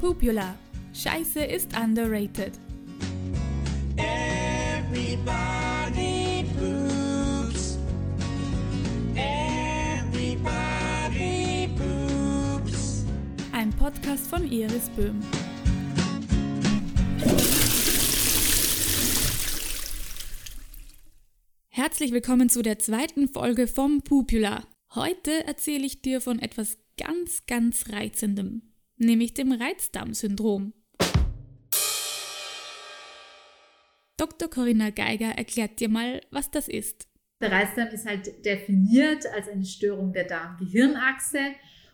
Pupula. Scheiße ist underrated. Everybody poops. Everybody poops. Ein Podcast von Iris Böhm. Herzlich willkommen zu der zweiten Folge vom Pupula. Heute erzähle ich dir von etwas ganz, ganz Reizendem, nämlich dem Reizdarmsyndrom. Dr. Corinna Geiger erklärt dir mal, was das ist. Der Reizdarm ist halt definiert als eine Störung der Darm-Gehirnachse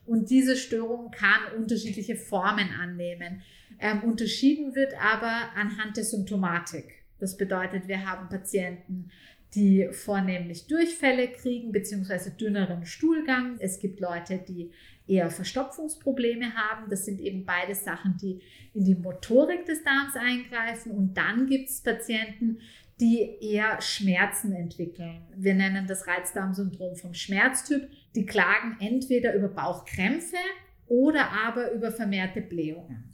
und diese Störung kann unterschiedliche Formen annehmen. Ähm, unterschieden wird aber anhand der Symptomatik. Das bedeutet, wir haben Patienten, die vornehmlich Durchfälle kriegen, beziehungsweise dünneren Stuhlgang. Es gibt Leute, die eher Verstopfungsprobleme haben. Das sind eben beide Sachen, die in die Motorik des Darms eingreifen. Und dann gibt es Patienten, die eher Schmerzen entwickeln. Wir nennen das Reizdarmsyndrom vom Schmerztyp. Die klagen entweder über Bauchkrämpfe oder aber über vermehrte Blähungen.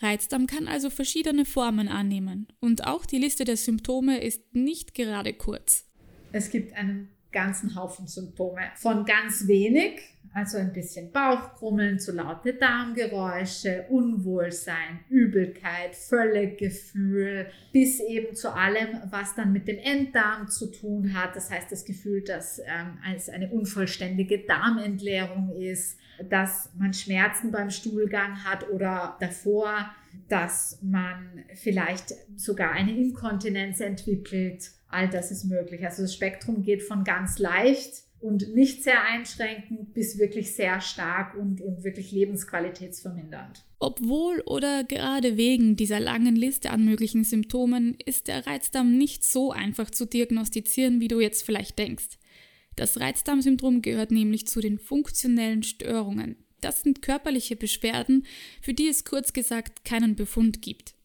Reizdarm kann also verschiedene Formen annehmen und auch die Liste der Symptome ist nicht gerade kurz. Es gibt einen ganzen Haufen Symptome. Von ganz wenig, also ein bisschen Bauchkrummeln, zu laute Darmgeräusche, Unwohlsein, Übelkeit, Völlegefühl, bis eben zu allem, was dann mit dem Enddarm zu tun hat. Das heißt, das Gefühl, dass ähm, es eine unvollständige Darmentleerung ist, dass man Schmerzen beim Stuhlgang hat oder davor, dass man vielleicht sogar eine Inkontinenz entwickelt. All das ist möglich. Also das Spektrum geht von ganz leicht und nicht sehr einschränkend bis wirklich sehr stark und, und wirklich lebensqualitätsvermindernd. Obwohl oder gerade wegen dieser langen Liste an möglichen Symptomen ist der Reizdarm nicht so einfach zu diagnostizieren, wie du jetzt vielleicht denkst. Das Reizdarmsyndrom gehört nämlich zu den funktionellen Störungen. Das sind körperliche Beschwerden, für die es kurz gesagt keinen Befund gibt.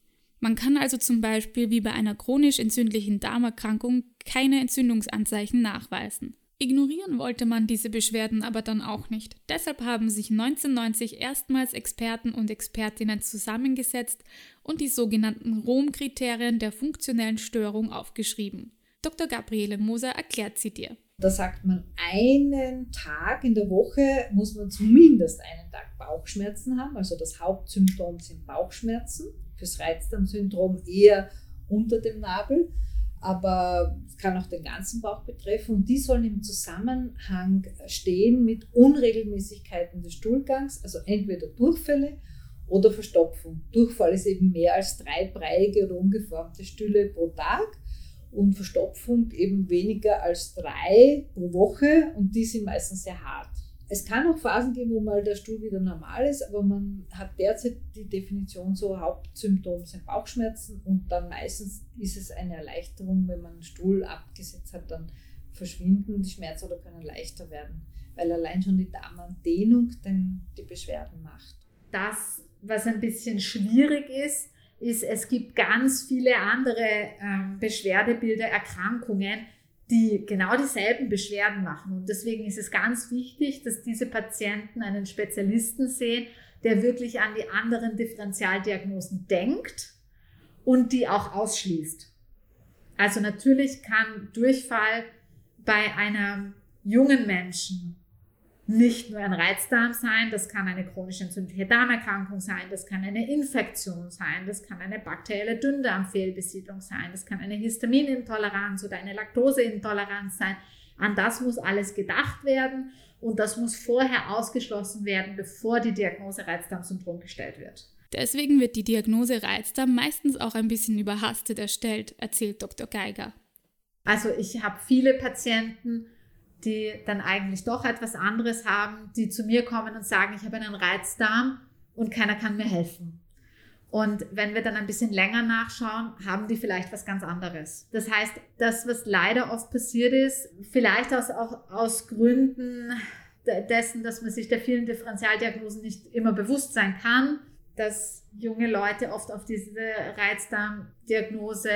Man kann also zum Beispiel wie bei einer chronisch entzündlichen Darmerkrankung keine Entzündungsanzeichen nachweisen. Ignorieren wollte man diese Beschwerden aber dann auch nicht. Deshalb haben sich 1990 erstmals Experten und Expertinnen zusammengesetzt und die sogenannten Rom-Kriterien der funktionellen Störung aufgeschrieben. Dr. Gabriele Moser erklärt sie dir. Da sagt man, einen Tag in der Woche muss man zumindest einen Tag Bauchschmerzen haben. Also das Hauptsymptom sind Bauchschmerzen. Fürs Reizdarmsyndrom eher unter dem Nabel, aber kann auch den ganzen Bauch betreffen. Und die sollen im Zusammenhang stehen mit Unregelmäßigkeiten des Stuhlgangs, also entweder Durchfälle oder Verstopfung. Durchfall ist eben mehr als drei breiige oder ungeformte Stühle pro Tag und Verstopfung eben weniger als drei pro Woche und die sind meistens sehr hart. Es kann auch Phasen geben, wo mal der Stuhl wieder normal ist, aber man hat derzeit die Definition so, Hauptsymptom sind Bauchschmerzen und dann meistens ist es eine Erleichterung, wenn man den Stuhl abgesetzt hat, dann verschwinden die Schmerzen oder können leichter werden, weil allein schon die Darmandehnung dann die Beschwerden macht. Das, was ein bisschen schwierig ist, ist, es gibt ganz viele andere ähm, Beschwerdebilder, Erkrankungen, die genau dieselben Beschwerden machen. Und deswegen ist es ganz wichtig, dass diese Patienten einen Spezialisten sehen, der wirklich an die anderen Differentialdiagnosen denkt und die auch ausschließt. Also natürlich kann Durchfall bei einem jungen Menschen nicht nur ein Reizdarm sein, das kann eine chronisch entzündliche Darmerkrankung sein, das kann eine Infektion sein, das kann eine bakterielle Dünndarmfehlbesiedlung sein, das kann eine Histaminintoleranz oder eine Laktoseintoleranz sein. An das muss alles gedacht werden und das muss vorher ausgeschlossen werden, bevor die Diagnose Reizdarmsyndrom gestellt wird. Deswegen wird die Diagnose Reizdarm meistens auch ein bisschen überhastet erstellt, erzählt Dr. Geiger. Also ich habe viele Patienten, die dann eigentlich doch etwas anderes haben, die zu mir kommen und sagen, ich habe einen Reizdarm und keiner kann mir helfen. Und wenn wir dann ein bisschen länger nachschauen, haben die vielleicht was ganz anderes. Das heißt, das, was leider oft passiert ist, vielleicht aus, auch aus Gründen dessen, dass man sich der vielen Differentialdiagnosen nicht immer bewusst sein kann, dass junge Leute oft auf diese Reizdarmdiagnose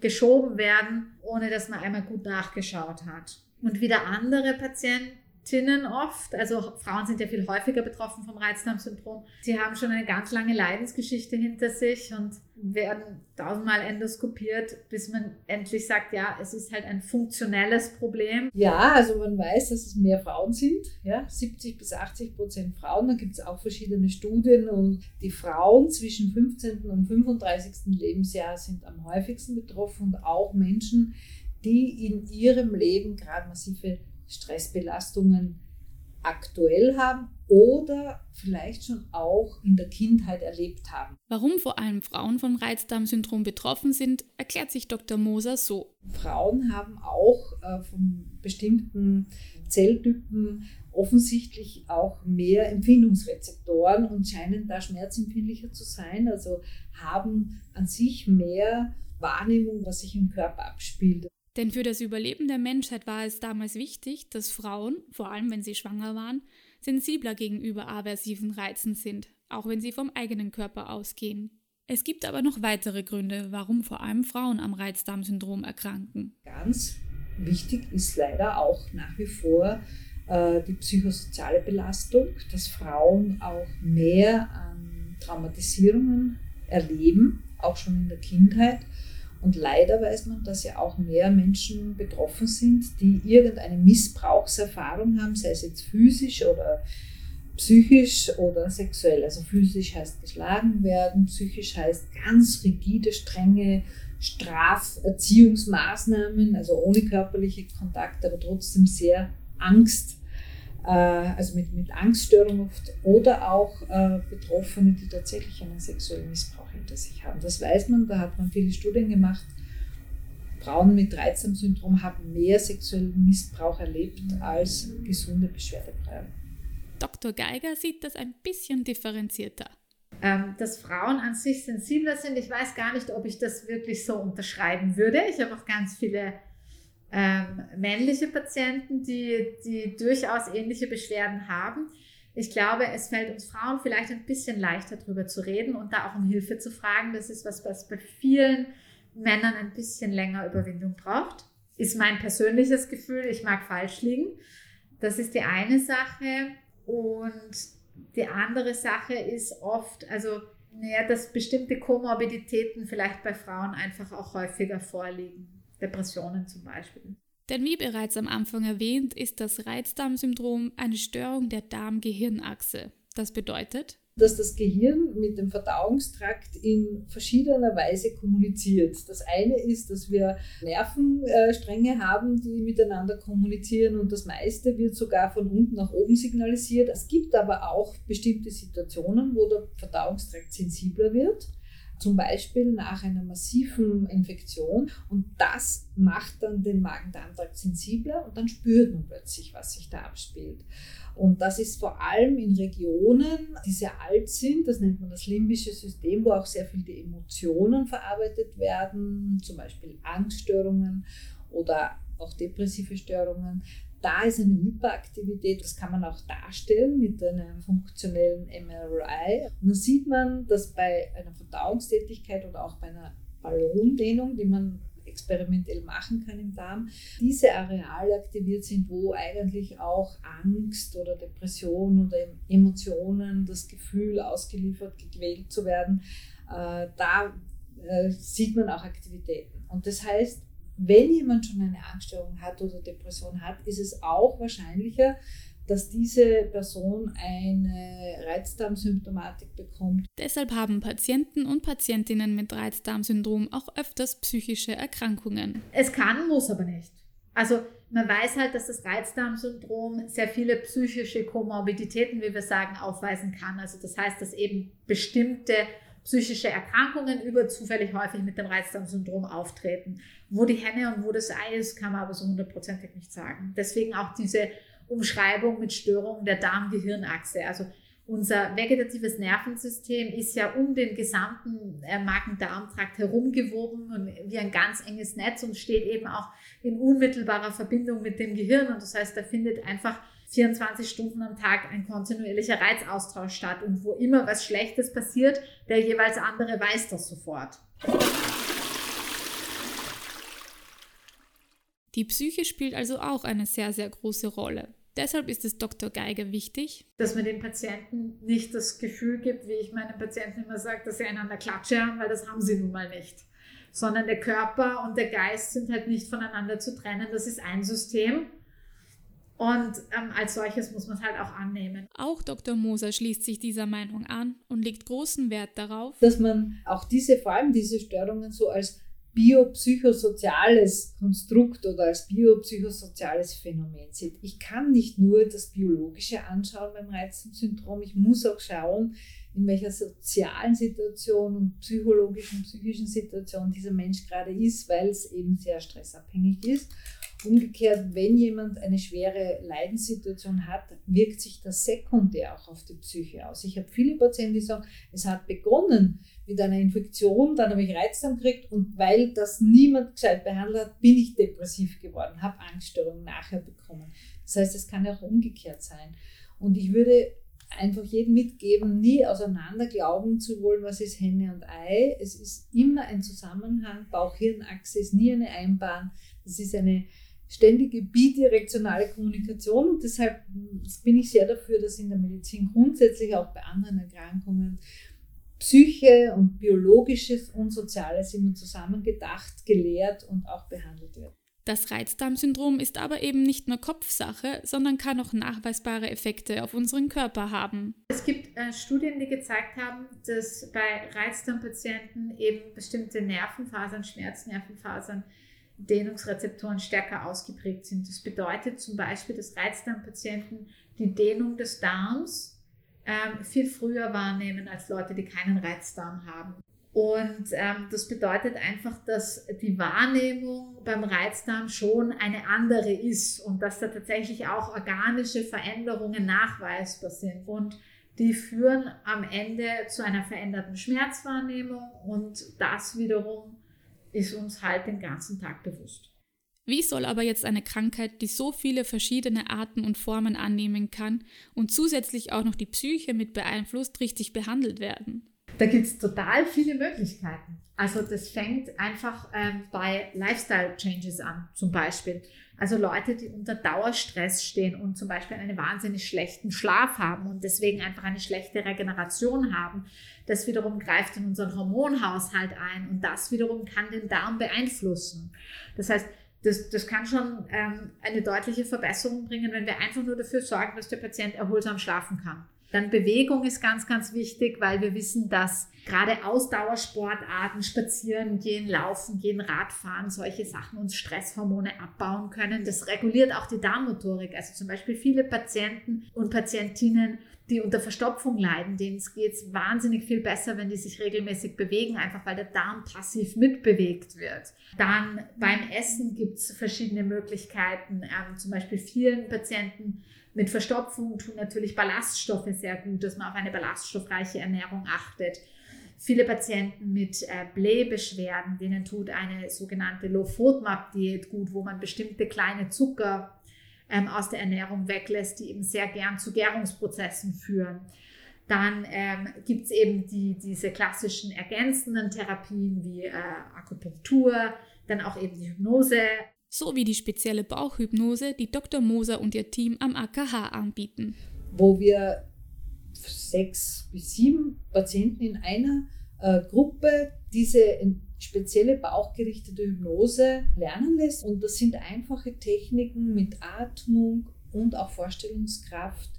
geschoben werden, ohne dass man einmal gut nachgeschaut hat. Und wieder andere Patienten, Patientinnen oft, also Frauen sind ja viel häufiger betroffen vom Reizdarmsyndrom. Sie haben schon eine ganz lange Leidensgeschichte hinter sich und werden tausendmal endoskopiert, bis man endlich sagt, ja, es ist halt ein funktionelles Problem. Ja, also man weiß, dass es mehr Frauen sind, ja, 70 bis 80 Prozent Frauen. Da gibt es auch verschiedene Studien und die Frauen zwischen 15. und 35. Lebensjahr sind am häufigsten betroffen und auch Menschen, die in ihrem Leben gerade massive Stressbelastungen aktuell haben oder vielleicht schon auch in der Kindheit erlebt haben. Warum vor allem Frauen vom Reizdarmsyndrom betroffen sind, erklärt sich Dr. Moser so. Frauen haben auch äh, von bestimmten Zelltypen offensichtlich auch mehr Empfindungsrezeptoren und scheinen da schmerzempfindlicher zu sein, also haben an sich mehr Wahrnehmung, was sich im Körper abspielt. Denn für das Überleben der Menschheit war es damals wichtig, dass Frauen, vor allem wenn sie schwanger waren, sensibler gegenüber aversiven Reizen sind, auch wenn sie vom eigenen Körper ausgehen. Es gibt aber noch weitere Gründe, warum vor allem Frauen am Reizdarmsyndrom erkranken. Ganz wichtig ist leider auch nach wie vor äh, die psychosoziale Belastung, dass Frauen auch mehr an Traumatisierungen erleben, auch schon in der Kindheit und leider weiß man, dass ja auch mehr Menschen betroffen sind, die irgendeine Missbrauchserfahrung haben, sei es jetzt physisch oder psychisch oder sexuell. Also physisch heißt geschlagen werden, psychisch heißt ganz rigide, strenge Straferziehungsmaßnahmen, also ohne körperliche Kontakte, aber trotzdem sehr Angst, äh, also mit, mit Angststörung oft, oder auch äh, Betroffene, die tatsächlich einen sexuellen Missbrauch hinter sich haben. Das weiß man, da hat man viele Studien gemacht. Frauen mit Reizdarmsyndrom haben mehr sexuellen Missbrauch erlebt als gesunde Beschwerdefreie. Dr. Geiger sieht das ein bisschen differenzierter. Ähm, dass Frauen an sich sensibler sind, ich weiß gar nicht, ob ich das wirklich so unterschreiben würde. Ich habe auch ganz viele ähm, männliche Patienten, die, die durchaus ähnliche Beschwerden haben. Ich glaube, es fällt uns Frauen vielleicht ein bisschen leichter darüber zu reden und da auch um Hilfe zu fragen. Das ist was, was bei vielen Männern ein bisschen länger Überwindung braucht. Ist mein persönliches Gefühl. Ich mag falsch liegen. Das ist die eine Sache. Und die andere Sache ist oft, also, naja, dass bestimmte Komorbiditäten vielleicht bei Frauen einfach auch häufiger vorliegen. Depressionen zum Beispiel. Denn wie bereits am Anfang erwähnt, ist das Reizdarmsyndrom eine Störung der Darm-Gehirn-Achse. Das bedeutet, dass das Gehirn mit dem Verdauungstrakt in verschiedener Weise kommuniziert. Das eine ist, dass wir Nervenstränge haben, die miteinander kommunizieren und das meiste wird sogar von unten nach oben signalisiert. Es gibt aber auch bestimmte Situationen, wo der Verdauungstrakt sensibler wird zum Beispiel nach einer massiven Infektion. Und das macht dann den Magen-Darm-Trakt sensibler und dann spürt man plötzlich, was sich da abspielt. Und das ist vor allem in Regionen, die sehr alt sind, das nennt man das limbische System, wo auch sehr viel die Emotionen verarbeitet werden, zum Beispiel Angststörungen oder auch depressive Störungen. Da ist eine Hyperaktivität, das kann man auch darstellen mit einem funktionellen MRI. Und dann sieht man, dass bei einer Verdauungstätigkeit oder auch bei einer Ballondehnung, die man experimentell machen kann im Darm, diese Areale aktiviert sind, wo eigentlich auch Angst oder Depression oder Emotionen, das Gefühl ausgeliefert, gequält zu werden, äh, da äh, sieht man auch Aktivitäten. Und das heißt, wenn jemand schon eine Angststörung hat oder Depression hat, ist es auch wahrscheinlicher, dass diese Person eine Reizdarmsymptomatik bekommt. Deshalb haben Patienten und Patientinnen mit Reizdarmsyndrom auch öfters psychische Erkrankungen. Es kann, muss aber nicht. Also man weiß halt, dass das Reizdarmsyndrom sehr viele psychische Komorbiditäten, wie wir sagen, aufweisen kann. Also das heißt, dass eben bestimmte psychische Erkrankungen überzufällig häufig mit dem Reizdarmsyndrom auftreten. Wo die Henne und wo das Ei ist, kann man aber so hundertprozentig nicht sagen. Deswegen auch diese Umschreibung mit Störungen der Darm-Gehirn-Achse. Also unser vegetatives Nervensystem ist ja um den gesamten äh, Magen-Darm-Trakt herumgewoben und wie ein ganz enges Netz und steht eben auch in unmittelbarer Verbindung mit dem Gehirn. Und das heißt, da findet einfach 24 Stunden am Tag ein kontinuierlicher Reizaustausch statt. Und wo immer was Schlechtes passiert, der jeweils andere weiß das sofort. Die Psyche spielt also auch eine sehr, sehr große Rolle. Deshalb ist es Dr. Geiger wichtig, dass man den Patienten nicht das Gefühl gibt, wie ich meinen Patienten immer sage, dass sie einander Klatsche haben, weil das haben sie nun mal nicht. Sondern der Körper und der Geist sind halt nicht voneinander zu trennen. Das ist ein System. Und ähm, als solches muss man es halt auch annehmen. Auch Dr. Moser schließt sich dieser Meinung an und legt großen Wert darauf, dass man auch diese, vor allem diese Störungen so als biopsychosoziales Konstrukt oder als biopsychosoziales Phänomen sieht. Ich kann nicht nur das Biologische anschauen beim Reizsyndrom, ich muss auch schauen, in welcher sozialen Situation und psychologischen, psychischen Situation dieser Mensch gerade ist, weil es eben sehr stressabhängig ist. Umgekehrt, wenn jemand eine schwere Leidenssituation hat, wirkt sich das sekundär auch auf die Psyche aus. Ich habe viele Patienten, die sagen, es hat begonnen mit einer Infektion, dann habe ich Reizdarm gekriegt und weil das niemand gescheit behandelt hat, bin ich depressiv geworden, habe Angststörungen nachher bekommen. Das heißt, es kann ja auch umgekehrt sein. Und ich würde einfach jedem mitgeben, nie auseinander glauben zu wollen, was ist Henne und Ei. Es ist immer ein Zusammenhang. Bauch-Hirn-Achse ist nie eine Einbahn. Das ist eine ständige bidirektionale Kommunikation und deshalb bin ich sehr dafür, dass in der Medizin grundsätzlich auch bei anderen Erkrankungen Psyche und biologisches und soziales immer zusammengedacht, gelehrt und auch behandelt wird. Das Reizdarmsyndrom ist aber eben nicht nur Kopfsache, sondern kann auch nachweisbare Effekte auf unseren Körper haben. Es gibt äh, Studien, die gezeigt haben, dass bei Reizdarmpatienten eben bestimmte Nervenfasern, Schmerznervenfasern, Dehnungsrezeptoren stärker ausgeprägt sind. Das bedeutet zum Beispiel, dass Reizdarmpatienten die Dehnung des Darms ähm, viel früher wahrnehmen als Leute, die keinen Reizdarm haben. Und ähm, das bedeutet einfach, dass die Wahrnehmung beim Reizdarm schon eine andere ist und dass da tatsächlich auch organische Veränderungen nachweisbar sind. Und die führen am Ende zu einer veränderten Schmerzwahrnehmung und das wiederum ist uns halt den ganzen Tag bewusst. Wie soll aber jetzt eine Krankheit, die so viele verschiedene Arten und Formen annehmen kann und zusätzlich auch noch die Psyche mit beeinflusst, richtig behandelt werden? Da gibt es total viele Möglichkeiten. Also das fängt einfach ähm, bei Lifestyle-Changes an, zum Beispiel. Also Leute, die unter Dauerstress stehen und zum Beispiel einen wahnsinnig schlechten Schlaf haben und deswegen einfach eine schlechte Regeneration haben. Das wiederum greift in unseren Hormonhaushalt ein und das wiederum kann den Darm beeinflussen. Das heißt, das, das kann schon ähm, eine deutliche Verbesserung bringen, wenn wir einfach nur dafür sorgen, dass der Patient erholsam schlafen kann. Dann Bewegung ist ganz, ganz wichtig, weil wir wissen, dass gerade Ausdauersportarten, Spazieren gehen, Laufen gehen, Radfahren, solche Sachen uns Stresshormone abbauen können. Das reguliert auch die Darmmotorik. Also zum Beispiel viele Patienten und Patientinnen, die unter Verstopfung leiden, denen geht es wahnsinnig viel besser, wenn die sich regelmäßig bewegen, einfach weil der Darm passiv mitbewegt wird. Dann beim Essen gibt es verschiedene Möglichkeiten. Ähm, zum Beispiel vielen Patienten mit Verstopfung tun natürlich Ballaststoffe sehr gut, dass man auf eine ballaststoffreiche Ernährung achtet. Viele Patienten mit äh, Blähbeschwerden, denen tut eine sogenannte Low-FODMAP-Diät gut, wo man bestimmte kleine Zucker ähm, aus der Ernährung weglässt, die eben sehr gern zu Gärungsprozessen führen. Dann ähm, gibt es eben die, diese klassischen ergänzenden Therapien wie äh, Akupunktur, dann auch eben die Hypnose, sowie die spezielle Bauchhypnose, die Dr. Moser und ihr Team am AKH anbieten. Wo wir sechs bis sieben Patienten in einer äh, Gruppe diese spezielle bauchgerichtete Hypnose lernen lässt. Und das sind einfache Techniken mit Atmung und auch Vorstellungskraft.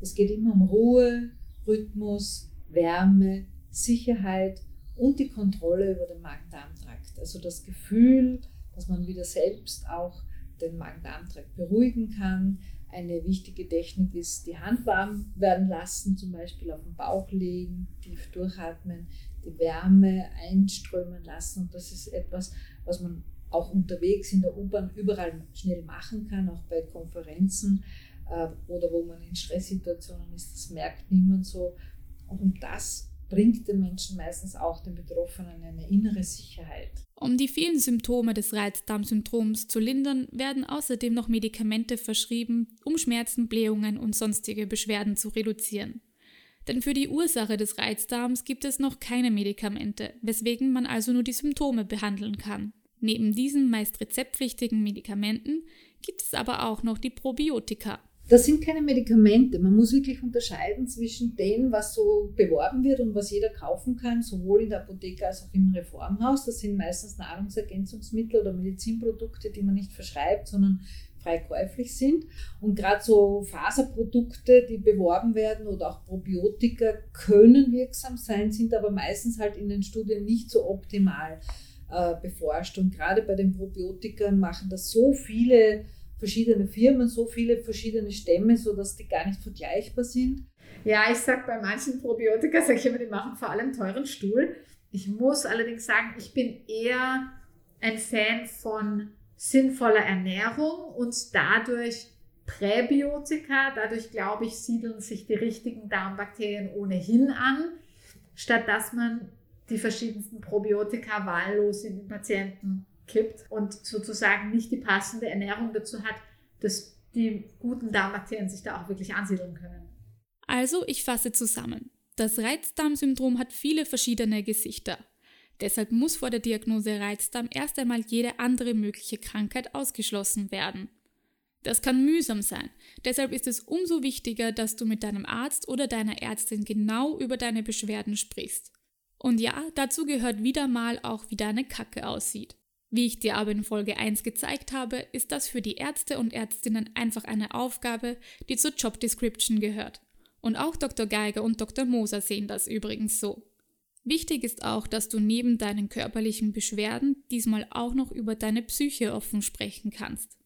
Es geht immer um Ruhe, Rhythmus, Wärme, Sicherheit und die Kontrolle über den Magen-Darm-Trakt. Also das Gefühl, dass man wieder selbst auch den Magen-Darm-Trakt beruhigen kann. Eine wichtige Technik ist, die Hand warm werden lassen, zum Beispiel auf den Bauch legen, tief durchatmen, die Wärme einströmen lassen. Und das ist etwas, was man auch unterwegs in der U-Bahn überall schnell machen kann, auch bei Konferenzen äh, oder wo man in Stresssituationen ist. Das merkt niemand so. Und das bringt den Menschen meistens auch den Betroffenen eine innere Sicherheit. Um die vielen Symptome des Reizdarmsyndroms zu lindern, werden außerdem noch Medikamente verschrieben, um Schmerzen, Blähungen und sonstige Beschwerden zu reduzieren. Denn für die Ursache des Reizdarms gibt es noch keine Medikamente, weswegen man also nur die Symptome behandeln kann. Neben diesen meist rezeptpflichtigen Medikamenten gibt es aber auch noch die Probiotika. Das sind keine Medikamente. Man muss wirklich unterscheiden zwischen dem, was so beworben wird und was jeder kaufen kann, sowohl in der Apotheke als auch im Reformhaus. Das sind meistens Nahrungsergänzungsmittel oder Medizinprodukte, die man nicht verschreibt, sondern frei sind. Und gerade so Faserprodukte, die beworben werden oder auch Probiotika können wirksam sein, sind aber meistens halt in den Studien nicht so optimal äh, beforscht. Und gerade bei den Probiotikern machen das so viele verschiedene Firmen, so viele verschiedene Stämme, sodass die gar nicht vergleichbar sind. Ja, ich sage bei manchen Probiotika, sage ich immer, die machen vor allem teuren Stuhl. Ich muss allerdings sagen, ich bin eher ein Fan von sinnvoller Ernährung und dadurch Präbiotika. Dadurch, glaube ich, siedeln sich die richtigen Darmbakterien ohnehin an, statt dass man die verschiedensten Probiotika wahllos in den Patienten kippt und sozusagen nicht die passende Ernährung dazu hat, dass die guten Darmbakterien sich da auch wirklich ansiedeln können. Also, ich fasse zusammen. Das Reizdarmsyndrom hat viele verschiedene Gesichter. Deshalb muss vor der Diagnose Reizdarm erst einmal jede andere mögliche Krankheit ausgeschlossen werden. Das kann mühsam sein. Deshalb ist es umso wichtiger, dass du mit deinem Arzt oder deiner Ärztin genau über deine Beschwerden sprichst. Und ja, dazu gehört wieder mal auch, wie deine Kacke aussieht. Wie ich dir aber in Folge 1 gezeigt habe, ist das für die Ärzte und Ärztinnen einfach eine Aufgabe, die zur Job Description gehört. Und auch Dr. Geiger und Dr. Moser sehen das übrigens so. Wichtig ist auch, dass du neben deinen körperlichen Beschwerden diesmal auch noch über deine Psyche offen sprechen kannst.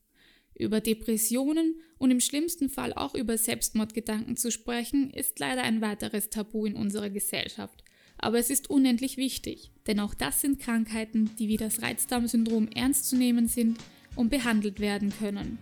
Über Depressionen und im schlimmsten Fall auch über Selbstmordgedanken zu sprechen, ist leider ein weiteres Tabu in unserer Gesellschaft. Aber es ist unendlich wichtig, denn auch das sind Krankheiten, die wie das Reizdarmsyndrom ernst zu nehmen sind und behandelt werden können.